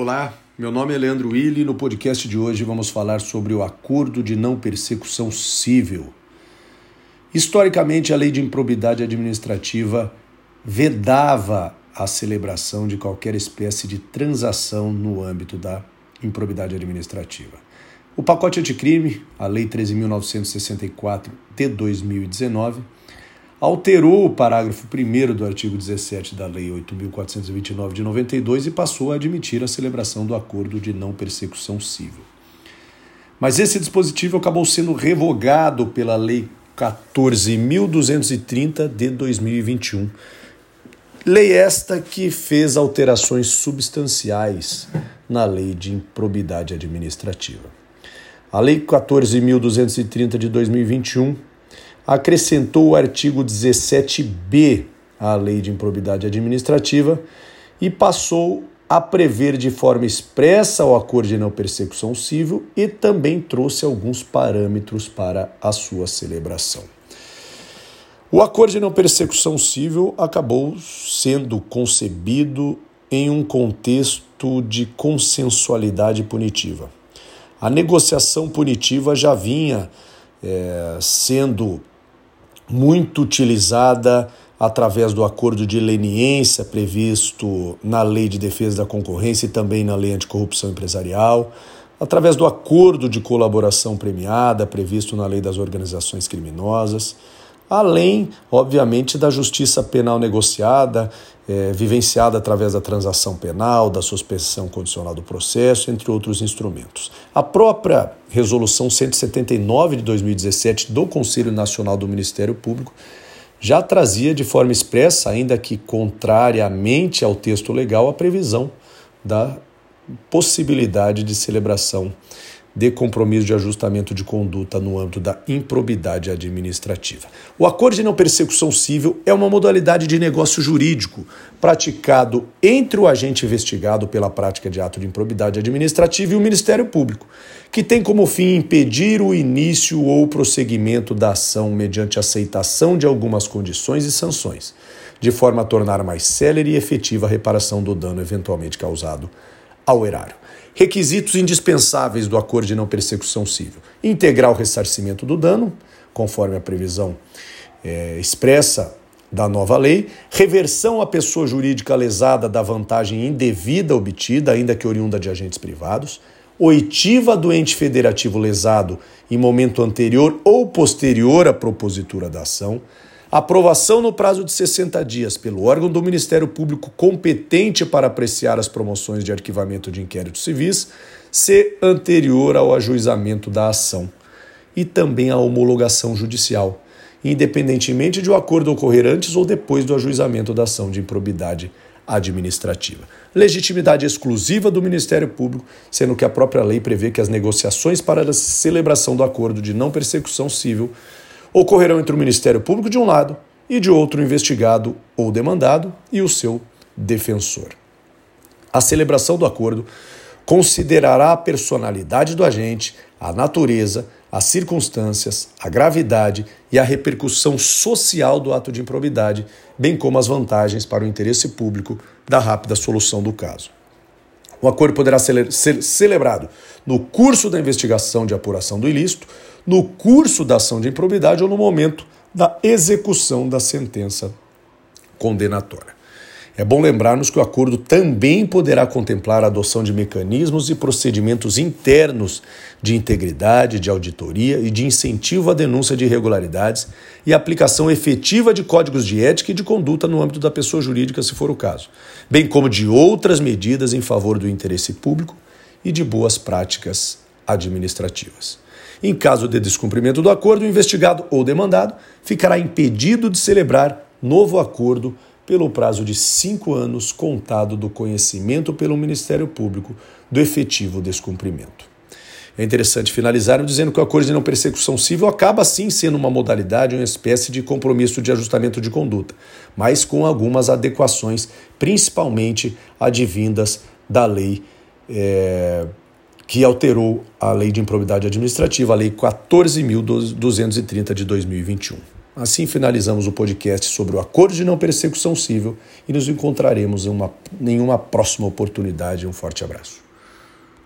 Olá, meu nome é Leandro Willi e no podcast de hoje vamos falar sobre o Acordo de Não Persecução Civil. Historicamente, a lei de improbidade administrativa vedava a celebração de qualquer espécie de transação no âmbito da improbidade administrativa. O pacote anticrime, a Lei 13.964 de 2019, alterou o parágrafo 1 do artigo 17 da Lei 8.429 de 92 e passou a admitir a celebração do acordo de não persecução civil. Mas esse dispositivo acabou sendo revogado pela Lei 14.230 de 2021. Lei esta que fez alterações substanciais na Lei de Improbidade Administrativa. A Lei 14.230 de 2021 acrescentou o artigo 17b à Lei de Improbidade Administrativa e passou a prever de forma expressa o acordo de não persecução civil e também trouxe alguns parâmetros para a sua celebração. O acordo de não persecução civil acabou sendo concebido em um contexto de consensualidade punitiva. A negociação punitiva já vinha é, sendo muito utilizada através do acordo de leniência previsto na Lei de Defesa da Concorrência e também na Lei Anticorrupção Empresarial, através do acordo de colaboração premiada previsto na Lei das Organizações Criminosas, além, obviamente, da justiça penal negociada, é, vivenciada através da transação penal, da suspensão condicional do processo, entre outros instrumentos. A própria Resolução 179 de 2017 do Conselho Nacional do Ministério Público já trazia de forma expressa, ainda que contrariamente ao texto legal, a previsão da possibilidade de celebração de compromisso de ajustamento de conduta no âmbito da improbidade administrativa. O acordo de não persecução civil é uma modalidade de negócio jurídico praticado entre o agente investigado pela prática de ato de improbidade administrativa e o Ministério Público, que tem como fim impedir o início ou prosseguimento da ação mediante aceitação de algumas condições e sanções, de forma a tornar mais célere e efetiva a reparação do dano eventualmente causado ao erário. Requisitos indispensáveis do acordo de não persecução civil: integrar o ressarcimento do dano, conforme a previsão é, expressa da nova lei, reversão à pessoa jurídica lesada da vantagem indevida obtida, ainda que oriunda de agentes privados, oitiva do ente federativo lesado em momento anterior ou posterior à propositura da ação, Aprovação no prazo de 60 dias pelo órgão do Ministério Público competente para apreciar as promoções de arquivamento de inquéritos civis, se anterior ao ajuizamento da ação. E também a homologação judicial, independentemente de o acordo ocorrer antes ou depois do ajuizamento da ação de improbidade administrativa. Legitimidade exclusiva do Ministério Público, sendo que a própria lei prevê que as negociações para a celebração do acordo de não persecução civil ocorrerão entre o Ministério Público de um lado e de outro investigado ou demandado e o seu defensor. A celebração do acordo considerará a personalidade do agente, a natureza, as circunstâncias, a gravidade e a repercussão social do ato de improbidade, bem como as vantagens para o interesse público da rápida solução do caso. O acordo poderá ser celebrado no curso da investigação de apuração do ilícito, no curso da ação de improbidade ou no momento da execução da sentença condenatória. É bom lembrarmos que o acordo também poderá contemplar a adoção de mecanismos e procedimentos internos de integridade, de auditoria e de incentivo à denúncia de irregularidades e aplicação efetiva de códigos de ética e de conduta no âmbito da pessoa jurídica, se for o caso, bem como de outras medidas em favor do interesse público e de boas práticas administrativas. Em caso de descumprimento do acordo, o investigado ou demandado ficará impedido de celebrar novo acordo pelo prazo de cinco anos contado do conhecimento pelo Ministério Público do efetivo descumprimento. É interessante finalizar dizendo que o acordo de não persecução civil acaba sim sendo uma modalidade, uma espécie de compromisso de ajustamento de conduta, mas com algumas adequações, principalmente advindas da lei é, que alterou a Lei de Improbidade Administrativa, a Lei 14.230 de 2021. Assim finalizamos o podcast sobre o acordo de não persecução civil e nos encontraremos em uma, em uma próxima oportunidade. Um forte abraço.